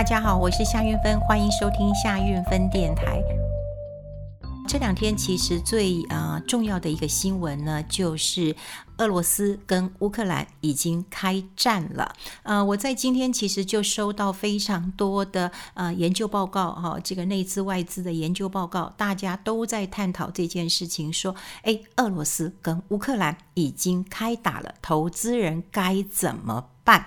大家好，我是夏运芬，欢迎收听夏运芬电台。这两天其实最啊、重要的一个新闻呢，就是俄罗斯跟乌克兰已经开战了。呃，我在今天其实就收到非常多的呃研究报告哈、这个内资外资的研究报告，大家都在探讨这件事情，说，哎，俄罗斯跟乌克兰已经开打了，投资人该怎么办？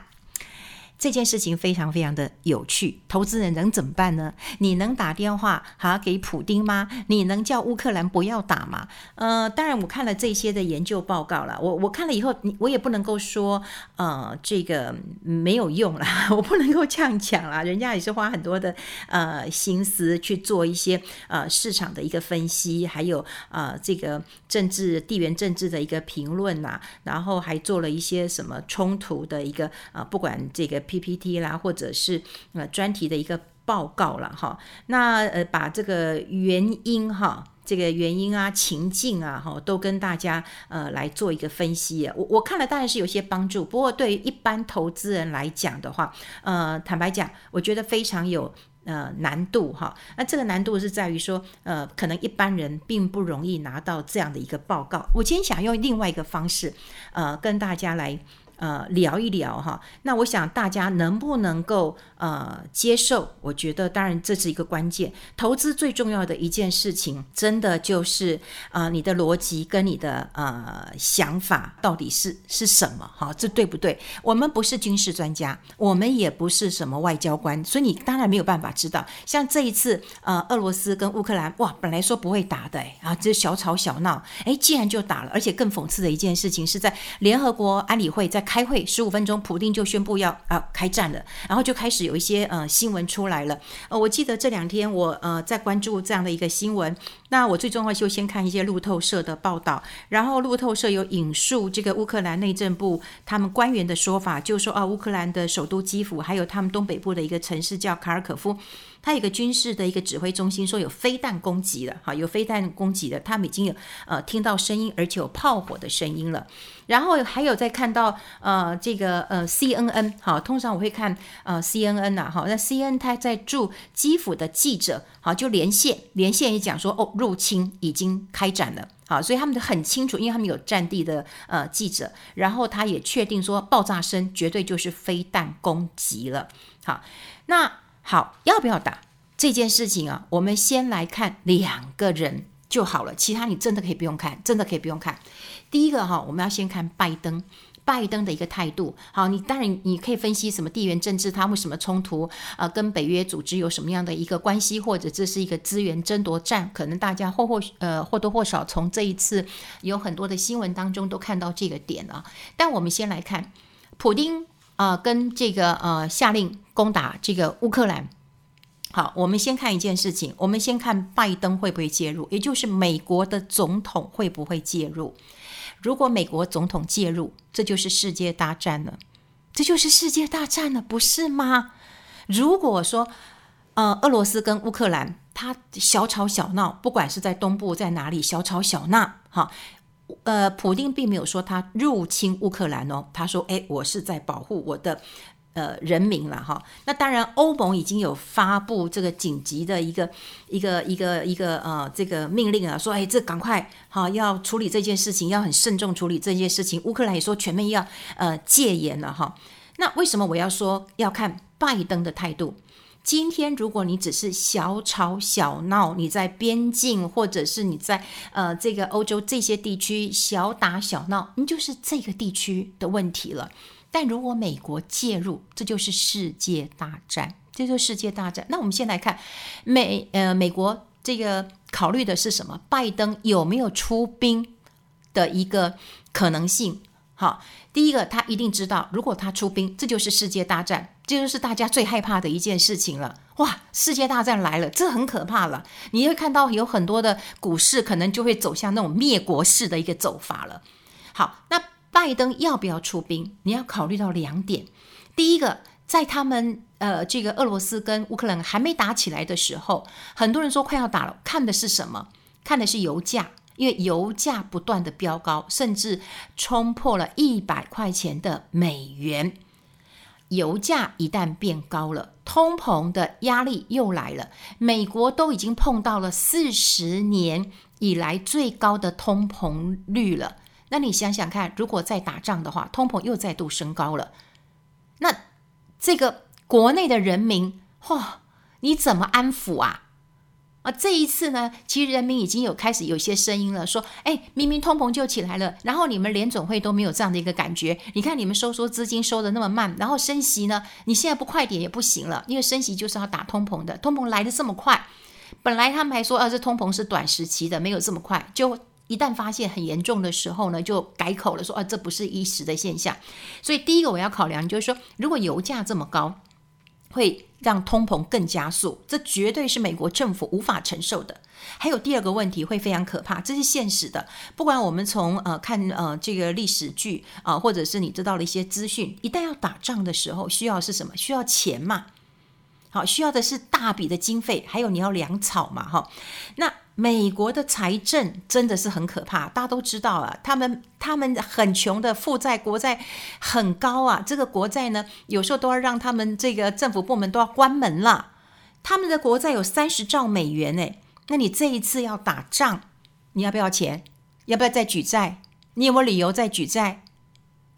这件事情非常非常的有趣，投资人能怎么办呢？你能打电话好给普丁吗？你能叫乌克兰不要打吗？呃，当然我看了这些的研究报告了，我我看了以后，我也不能够说呃这个没有用了，我不能够这样讲啦，人家也是花很多的呃心思去做一些呃市场的一个分析，还有呃这个政治地缘政治的一个评论呐，然后还做了一些什么冲突的一个呃不管这个。PPT 啦，或者是呃专题的一个报告了哈，那呃把这个原因哈，这个原因啊、情境啊哈，都跟大家呃来做一个分析。我我看了当然是有些帮助，不过对于一般投资人来讲的话，呃，坦白讲，我觉得非常有呃难度哈。那这个难度是在于说，呃，可能一般人并不容易拿到这样的一个报告。我今天想用另外一个方式，呃，跟大家来。呃，聊一聊哈，那我想大家能不能够呃接受？我觉得当然这是一个关键。投资最重要的一件事情，真的就是呃你的逻辑跟你的呃想法到底是是什么？哈，这对不对？我们不是军事专家，我们也不是什么外交官，所以你当然没有办法知道。像这一次呃俄罗斯跟乌克兰，哇，本来说不会打的，哎啊，这小吵小闹，哎，竟然就打了。而且更讽刺的一件事情是在联合国安理会在。开会十五分钟，普丁就宣布要啊开战了，然后就开始有一些呃新闻出来了。呃，我记得这两天我呃在关注这样的一个新闻，那我最重要就先看一些路透社的报道，然后路透社有引述这个乌克兰内政部他们官员的说法，就说啊乌克兰的首都基辅，还有他们东北部的一个城市叫卡尔可夫。他有一个军事的一个指挥中心说有飞弹攻击了，哈，有飞弹攻击了，他们已经有呃听到声音，而且有炮火的声音了。然后还有在看到呃这个呃 CNN，好，通常我会看呃 CNN 呐，哈，那 CNN 他在驻基辅的记者，好，就连线连线也讲说哦，入侵已经开展了，好，所以他们很清楚，因为他们有战地的呃记者，然后他也确定说爆炸声绝对就是飞弹攻击了，好，那。好，要不要打这件事情啊？我们先来看两个人就好了，其他你真的可以不用看，真的可以不用看。第一个哈，我们要先看拜登，拜登的一个态度。好，你当然你可以分析什么地缘政治，他为什么冲突？呃，跟北约组织有什么样的一个关系，或者这是一个资源争夺战？可能大家或或呃或多或少从这一次有很多的新闻当中都看到这个点啊。但我们先来看普丁。啊、跟这个呃下令攻打这个乌克兰。好，我们先看一件事情，我们先看拜登会不会介入，也就是美国的总统会不会介入。如果美国总统介入，这就是世界大战了，这就是世界大战了，不是吗？如果说呃俄罗斯跟乌克兰他小吵小闹，不管是在东部在哪里小吵小闹，哈。呃，普丁并没有说他入侵乌克兰哦，他说：“哎，我是在保护我的呃人民了哈。”那当然，欧盟已经有发布这个紧急的一个一个一个一个呃这个命令啊，说：“哎，这赶快哈要处理这件事情，要很慎重处理这件事情。”乌克兰也说全面要呃戒严了哈。那为什么我要说要看拜登的态度？今天，如果你只是小吵小闹，你在边境或者是你在呃这个欧洲这些地区小打小闹，你就是这个地区的问题了。但如果美国介入，这就是世界大战，这就是世界大战。那我们先来看美呃美国这个考虑的是什么？拜登有没有出兵的一个可能性？好，第一个他一定知道，如果他出兵，这就是世界大战。这就是大家最害怕的一件事情了，哇！世界大战来了，这很可怕了。你会看到有很多的股市可能就会走向那种灭国式的一个走法了。好，那拜登要不要出兵？你要考虑到两点。第一个，在他们呃这个俄罗斯跟乌克兰还没打起来的时候，很多人说快要打了，看的是什么？看的是油价，因为油价不断的飙高，甚至冲破了一百块钱的美元。油价一旦变高了，通膨的压力又来了。美国都已经碰到了四十年以来最高的通膨率了。那你想想看，如果再打仗的话，通膨又再度升高了，那这个国内的人民，嚯、你怎么安抚啊？啊，这一次呢，其实人民已经有开始有些声音了，说，哎，明明通膨就起来了，然后你们联总会都没有这样的一个感觉。你看你们收缩资金收的那么慢，然后升息呢，你现在不快点也不行了，因为升息就是要打通膨的，通膨来得这么快，本来他们还说，啊，这通膨是短时期的，没有这么快，就一旦发现很严重的时候呢，就改口了，说，啊，这不是一时的现象。所以第一个我要考量就是说，如果油价这么高，会让通膨更加速，这绝对是美国政府无法承受的。还有第二个问题会非常可怕，这是现实的。不管我们从呃看呃这个历史剧啊、或者是你知道了一些资讯，一旦要打仗的时候，需要是什么？需要钱嘛？好，需要的是大笔的经费，还有你要粮草嘛？哈，那。美国的财政真的是很可怕，大家都知道啊，他们他们很穷的，负债国债很高啊，这个国债呢，有时候都要让他们这个政府部门都要关门了。他们的国债有三十兆美元诶，那你这一次要打仗，你要不要钱？要不要再举债？你有没有理由再举债？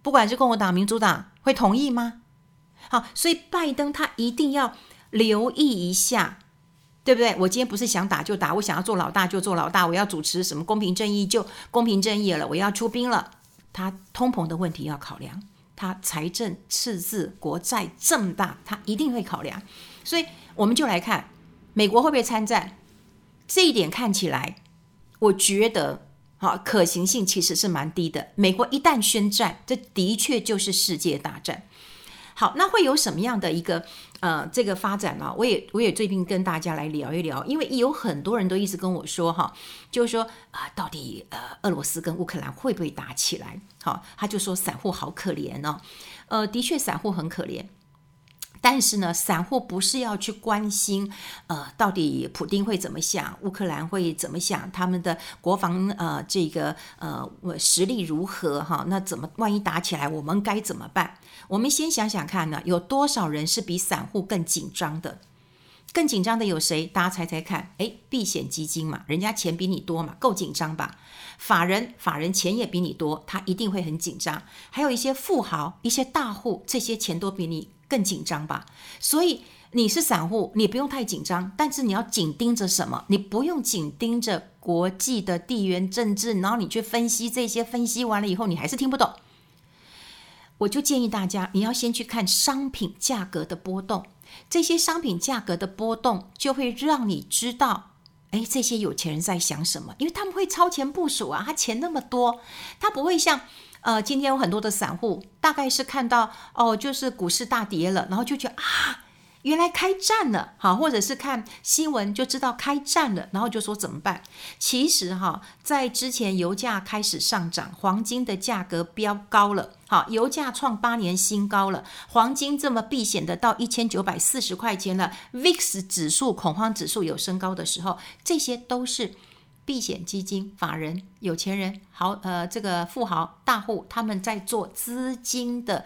不管是共和党、民主党会同意吗？好，所以拜登他一定要留意一下。对不对？我今天不是想打就打，我想要做老大就做老大，我要主持什么公平正义就公平正义了，我要出兵了。他通膨的问题要考量，他财政赤字国债这么大，他一定会考量。所以我们就来看美国会不会参战，这一点看起来，我觉得好可行性其实是蛮低的。美国一旦宣战，这的确就是世界大战。好，那会有什么样的一个呃这个发展呢？我也我也最近跟大家来聊一聊，因为有很多人都一直跟我说哈，就是说啊、到底呃俄罗斯跟乌克兰会不会打起来？好，他就说散户好可怜哦，呃，的确散户很可怜。但是呢，散户不是要去关心，呃，到底普丁会怎么想，乌克兰会怎么想，他们的国防呃这个呃实力如何哈？那怎么万一打起来，我们该怎么办？我们先想想看呢，有多少人是比散户更紧张的？更紧张的有谁？大家猜猜看？诶，避险基金嘛，人家钱比你多嘛，够紧张吧？法人，法人钱也比你多，他一定会很紧张。还有一些富豪、一些大户，这些钱都比你。更紧张吧，所以你是散户，你不用太紧张，但是你要紧盯着什么？你不用紧盯着国际的地缘政治，然后你去分析这些，分析完了以后你还是听不懂。我就建议大家，你要先去看商品价格的波动，这些商品价格的波动就会让你知道，哎，这些有钱人在想什么，因为他们会超前部署啊，他钱那么多，他不会像。呃，今天有很多的散户，大概是看到哦，就是股市大跌了，然后就觉得啊，原来开战了，好，或者是看新闻就知道开战了，然后就说怎么办？其实哈，在之前油价开始上涨，黄金的价格飙高了，好，油价创八年新高了，黄金这么避险的到一千九百四十块钱了，VIX 指数恐慌指数有升高的时候，这些都是。避险基金、法人、有钱人、豪呃这个富豪、大户，他们在做资金的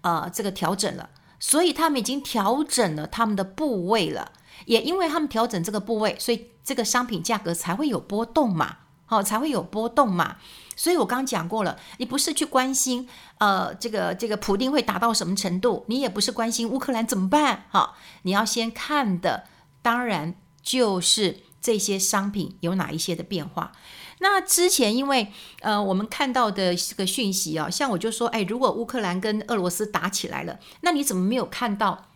呃这个调整了，所以他们已经调整了他们的部位了。也因为他们调整这个部位，所以这个商品价格才会有波动嘛，好、才会有波动嘛。所以我刚刚讲过了，你不是去关心呃这个这个普丁会达到什么程度，你也不是关心乌克兰怎么办，好、哦，你要先看的当然就是。这些商品有哪一些的变化？那之前因为呃，我们看到的这个讯息啊，像我就说，哎，如果乌克兰跟俄罗斯打起来了，那你怎么没有看到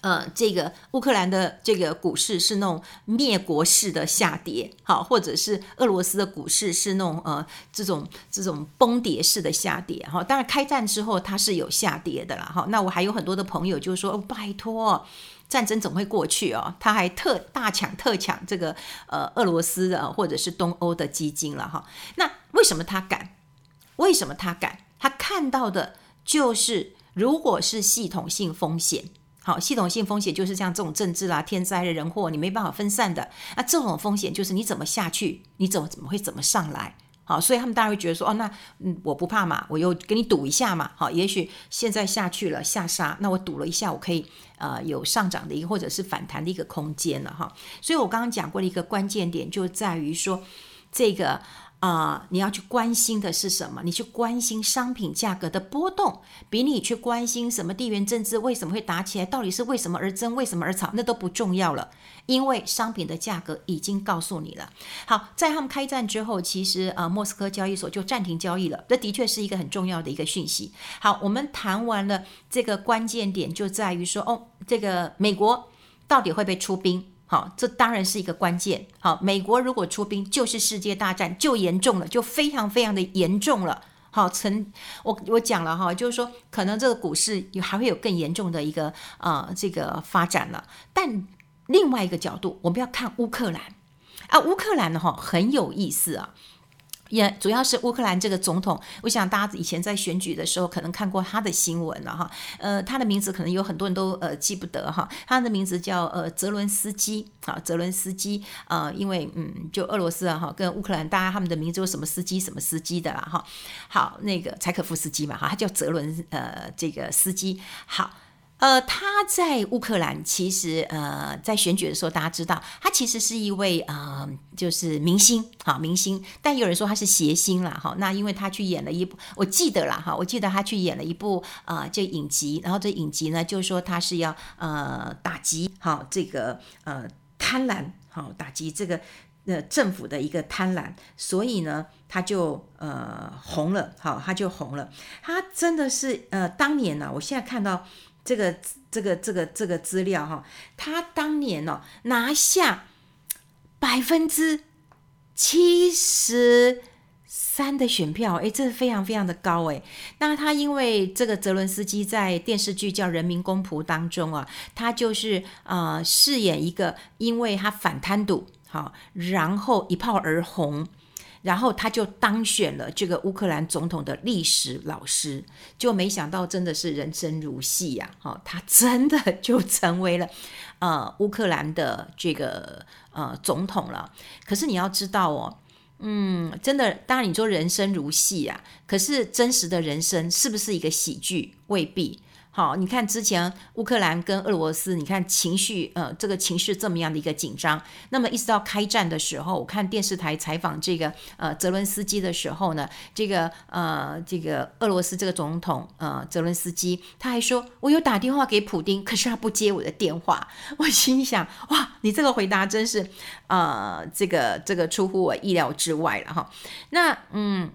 呃，这个乌克兰的这个股市是那种灭国式的下跌，好，或者是俄罗斯的股市是那种呃这种这种崩跌式的下跌？哈，当然开战之后它是有下跌的啦。哈，那我还有很多的朋友就说，哦，拜托。战争总会过去哦，他还特大抢特抢这个呃俄罗斯的或者是东欧的基金了哈。那为什么他敢？为什么他敢？他看到的就是，如果是系统性风险，好，系统性风险就是像这种政治啦、天灾人祸，你没办法分散的。那这种风险就是你怎么下去，你怎么怎么会怎么上来？好，所以他们当然会觉得说，哦，那嗯，我不怕嘛，我又给你赌一下嘛，好，也许现在下去了下杀，那我赌了一下，我可以呃有上涨的一个或者是反弹的一个空间了哈。所以我刚刚讲过的一个关键点就在于说这个。啊、你要去关心的是什么？你去关心商品价格的波动，比你去关心什么地缘政治为什么会打起来，到底是为什么而争，为什么而吵，那都不重要了，因为商品的价格已经告诉你了。好，在他们开战之后，其实呃，莫斯科交易所就暂停交易了，这的确是一个很重要的一个讯息。好，我们谈完了这个关键点，就在于说，哦，这个美国到底会不会出兵？好，这当然是一个关键。好，美国如果出兵，就是世界大战，就严重了，就非常非常的严重了。好，曾我我讲了哈，就是说可能这个股市还会有更严重的一个啊这个发展了。但另外一个角度，我们要看乌克兰啊，乌克兰的哈很有意思啊。也主要是乌克兰这个总统，我想大家以前在选举的时候可能看过他的新闻了哈，呃，他的名字可能有很多人都呃记不得哈，他的名字叫呃泽伦斯基啊，泽伦斯基呃，因为嗯，就俄罗斯啊哈跟乌克兰，大家他们的名字有什么斯基什么斯基的啦哈，好，那个柴可夫斯基嘛哈，他叫泽伦呃这个斯基。好。呃，他在乌克兰其实呃，在选举的时候，大家知道他其实是一位呃，就是明星，好明星。但有人说他是谐星啦，哈。那因为他去演了一部，我记得啦，哈，我记得他去演了一部呃，这影集，然后这影集呢，就是说他是要呃打击好这个呃贪婪，好打击这个呃政府的一个贪婪，所以呢，他就呃红了，好，他就红了。他真的是呃，当年呢，我现在看到。这个这个这个这个资料哈，他当年哦拿下百分之七十三的选票，诶，这是非常非常的高诶。那他因为这个泽伦斯基在电视剧叫《人民公仆》当中啊，他就是呃饰演一个因为他反贪赌，好，然后一炮而红。然后他就当选了这个乌克兰总统的历史老师，就没想到真的是人生如戏呀！哈，他真的就成为了呃乌克兰的这个呃总统了。可是你要知道哦，嗯，真的，当然你说人生如戏啊，可是真实的人生是不是一个喜剧？未必。好，你看之前乌克兰跟俄罗斯，你看情绪，呃，这个情绪这么样的一个紧张。那么一直到开战的时候，我看电视台采访这个呃泽伦斯基的时候呢，这个呃这个俄罗斯这个总统呃泽伦斯基，他还说我有打电话给普丁，可是他不接我的电话。我心想，哇，你这个回答真是呃这个这个出乎我意料之外了哈。那嗯。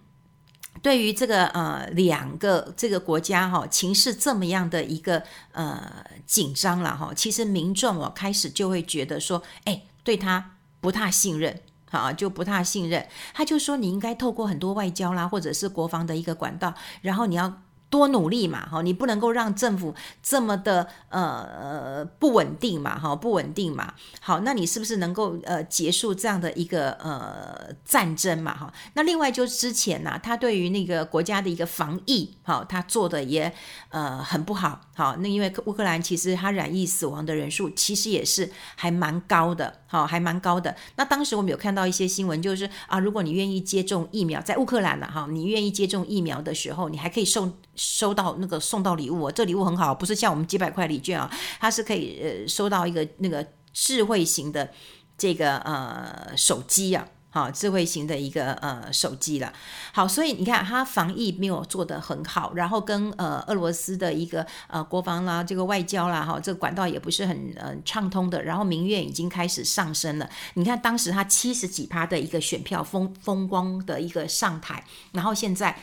对于这个呃两个这个国家哈、哦、情势这么样的一个呃紧张了哈、哦，其实民众哦开始就会觉得说，哎，对他不太信任，啊就不太信任。他就说你应该透过很多外交啦，或者是国防的一个管道，然后你要。多努力嘛，哈，你不能够让政府这么的呃不稳定嘛，哈，不稳定嘛。好，那你是不是能够呃结束这样的一个呃战争嘛，哈？那另外就是之前呢、他对于那个国家的一个防疫，好，他做的也呃很不好，好，那因为乌克兰其实他染疫死亡的人数其实也是还蛮高的，好，还蛮高的。那当时我们有看到一些新闻，就是啊，如果你愿意接种疫苗，在乌克兰了哈，你愿意接种疫苗的时候，你还可以送。收到那个送到礼物，这礼物很好，不是像我们几百块礼券啊，它是可以呃收到一个那个智慧型的这个呃手机啊，好，智慧型的一个呃手机了。好，所以你看它防疫没有做得很好，然后跟呃俄罗斯的一个呃国防啦，这个外交啦，哈，这个管道也不是很呃畅通的，然后民怨已经开始上升了。你看当时他七十几趴的一个选票风风光的一个上台，然后现在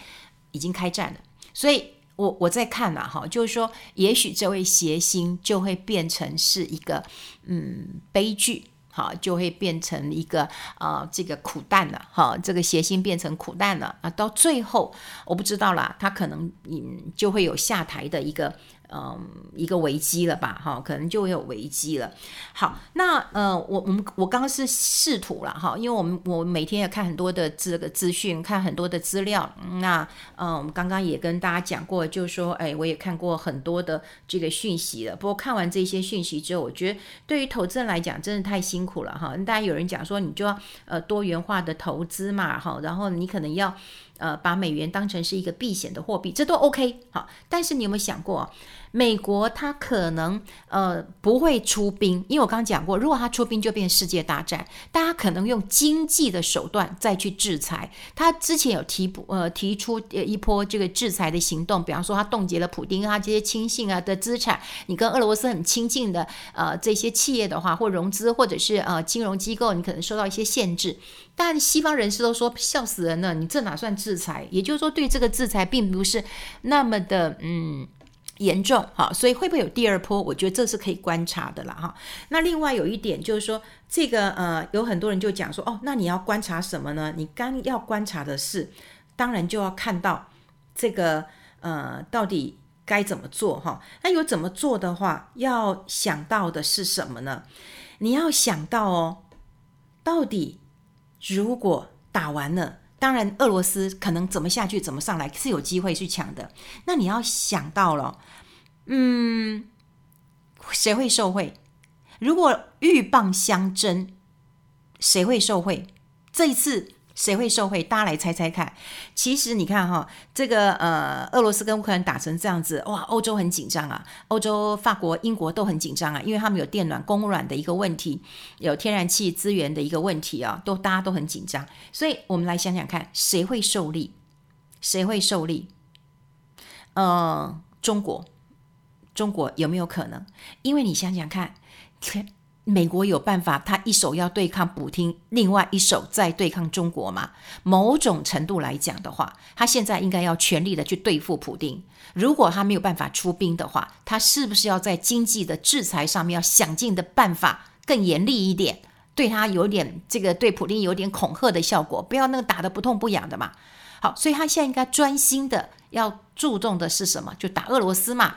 已经开战了。所以我，我在看呐，哈，就是说，也许这位谐星就会变成是一个嗯悲剧，哈，就会变成一个啊、呃、这个苦难了，哈，这个谐星变成苦难了啊，到最后我不知道啦，他可能嗯就会有下台的一个嗯，一个危机了吧，哈，可能就会有危机了。好，那呃，我我们我刚刚是试图了哈，因为我们我每天也看很多的这个资讯，看很多的资料。那嗯，我们刚刚也跟大家讲过，就是说，哎，我也看过很多的这个讯息了。不过看完这些讯息之后，我觉得对于投资人来讲，真的太辛苦了哈。大家有人讲说，你就要呃多元化的投资嘛，哈，然后你可能要。呃，把美元当成是一个避险的货币，这都 OK 好。但是你有没有想过，美国它可能呃不会出兵，因为我刚刚讲过，如果它出兵就变世界大战，大家可能用经济的手段再去制裁。他之前有提呃提出一波这个制裁的行动，比方说他冻结了普丁啊这些亲信啊的资产，你跟俄罗斯很亲近的呃这些企业的话，或融资或者是呃金融机构，你可能受到一些限制。但西方人士都说笑死人了，你这哪算制裁？也就是说，对这个制裁并不是那么的嗯严重哈，所以会不会有第二波？我觉得这是可以观察的了哈。那另外有一点就是说，这个呃有很多人就讲说哦，那你要观察什么呢？你刚要观察的是，当然就要看到这个呃到底该怎么做哈。那有怎么做的话，要想到的是什么呢？你要想到哦，到底。如果打完了，当然俄罗斯可能怎么下去怎么上来是有机会去抢的。那你要想到了，嗯，谁会受惠？如果鹬蚌相争，谁会受惠？这一次。谁会受惠？大家来猜猜看。其实你看哈，这个呃，俄罗斯跟乌克兰打成这样子，哇，欧洲很紧张啊，欧洲、法国、英国都很紧张啊，因为他们有电暖、供暖的一个问题，有天然气资源的一个问题啊，都大家都很紧张。所以我们来想想看，谁会受利？谁会受利？呃，中国，中国有没有可能？因为你想想看。美国有办法，他一手要对抗普丁，另外一手在对抗中国吗？某种程度来讲的话，他现在应该要全力的去对付普丁。如果他没有办法出兵的话，他是不是要在经济的制裁上面要想尽的办法更严厉一点，对他有点这个对普丁有点恐吓的效果，不要那个打得不痛不痒的嘛。好，所以他现在应该专心的要注重的是什么？就打俄罗斯嘛。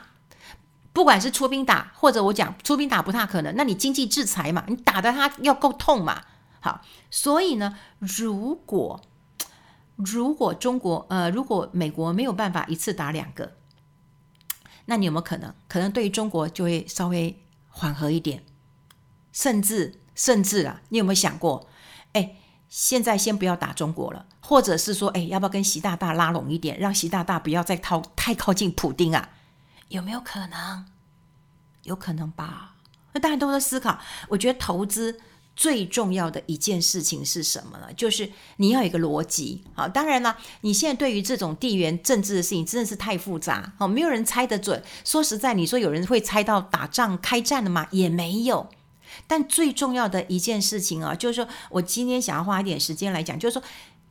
不管是出兵打，或者我讲出兵打不太可能，那你经济制裁嘛，你打得他要够痛嘛。好，所以呢，如果如果中国呃，如果美国没有办法一次打两个，那你有没有可能？可能对于中国就会稍微缓和一点，甚至甚至啊，你有没有想过？哎，现在先不要打中国了，或者是说，哎，要不要跟习大大拉拢一点，让习大大不要再靠太靠近普丁啊？有没有可能？有可能吧。那大家都在思考。我觉得投资最重要的一件事情是什么呢？就是你要有一个逻辑。好，当然了，你现在对于这种地缘政治的事情真的是太复杂。好，没有人猜得准。说实在，你说有人会猜到打仗开战了吗？也没有。但最重要的一件事情啊，就是说我今天想要花一点时间来讲，就是说，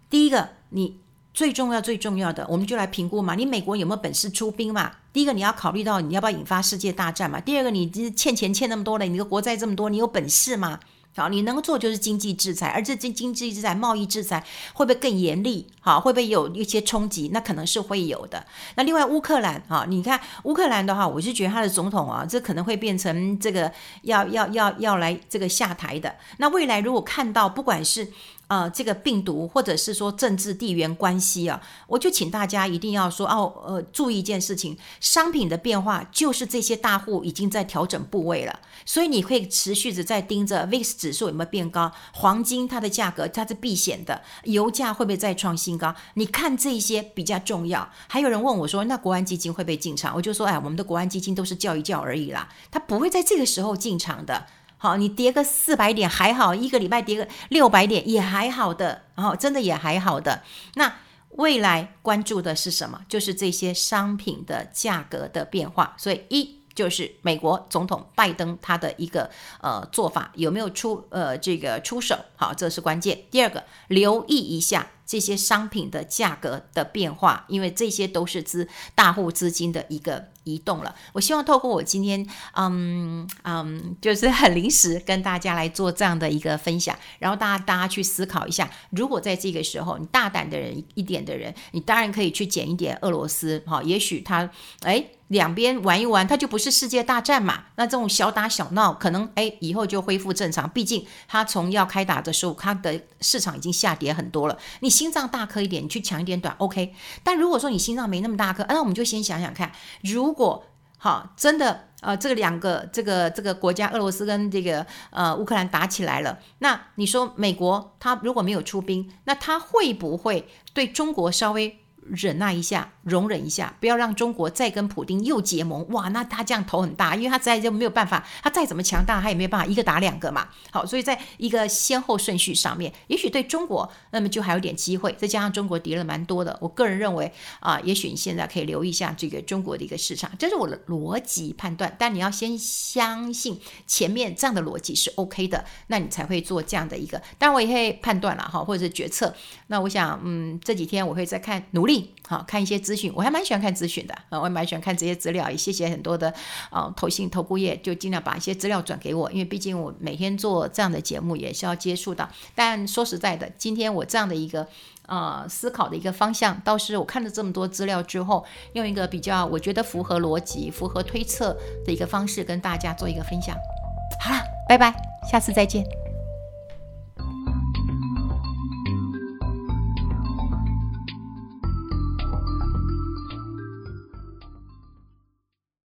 第一个你。最重要、最重要的，我们就来评估嘛。你美国有没有本事出兵嘛？第一个，你要考虑到你要不要引发世界大战嘛。第二个，你欠钱欠那么多了，你的国债这么多，你有本事吗？好，你能做就是经济制裁，而这经经济制裁、贸易制裁会不会更严厉？好，会不会有一些冲击？那可能是会有的。那另外乌克兰啊，你看乌克兰的话，我是觉得他的总统啊，这可能会变成这个要要要要来这个下台的。那未来如果看到不管是呃，这个病毒或者是说政治地缘关系啊，我就请大家一定要说哦，呃，注意一件事情，商品的变化就是这些大户已经在调整部位了，所以你会持续的在盯着 VIX 指数有没有变高，黄金它的价格它是避险的，油价会不会再创新高？你看这些比较重要。还有人问我说，那国安基金会不会进场？我就说，哎，我们的国安基金都是叫一叫而已啦，它不会在这个时候进场的。好，你跌个四百点还好，一个礼拜跌个六百点也还好的，然后真的也还好的。那未来关注的是什么？就是这些商品的价格的变化。所以一就是美国总统拜登他的一个呃做法有没有出呃这个出手？好，这是关键。第二个，留意一下这些商品的价格的变化，因为这些都是资大户资金的一个移动了。我希望透过我今天，嗯嗯，就是很临时跟大家来做这样的一个分享，然后大家大家去思考一下，如果在这个时候你大胆的人一点的人，你当然可以去捡一点俄罗斯，哈，也许他哎。两边玩一玩，它就不是世界大战嘛。那这种小打小闹，可能哎以后就恢复正常。毕竟它从要开打的时候，它的市场已经下跌很多了。你心脏大颗一点，你去抢一点短，OK。但如果说你心脏没那么大颗，那我们就先想想看，如果好真的呃这两个这个这个国家，俄罗斯跟这个呃乌克兰打起来了，那你说美国他如果没有出兵，那他会不会对中国稍微？忍耐一下，容忍一下，不要让中国再跟普丁又结盟。哇，那他这样头很大，因为他实在就没有办法，他再怎么强大，他也没有办法一个打两个嘛。好，所以在一个先后顺序上面，也许对中国，那么就还有点机会。再加上中国敌人蛮多的，我个人认为啊，也许你现在可以留意一下这个中国的一个市场，这是我的逻辑判断。但你要先相信前面这样的逻辑是 OK 的，那你才会做这样的一个。当然我也会判断了哈，或者是决策。那我想，嗯，这几天我会再看努力好，看一些资讯，我还蛮喜欢看资讯的啊，我还蛮喜欢看这些资料。也谢谢很多的啊投信投顾业，就尽量把一些资料转给我，因为毕竟我每天做这样的节目也是要接触到。但说实在的，今天我这样的一个呃思考的一个方向，倒是我看了这么多资料之后，用一个比较我觉得符合逻辑、符合推测的一个方式跟大家做一个分享。好了，拜拜，下次再见。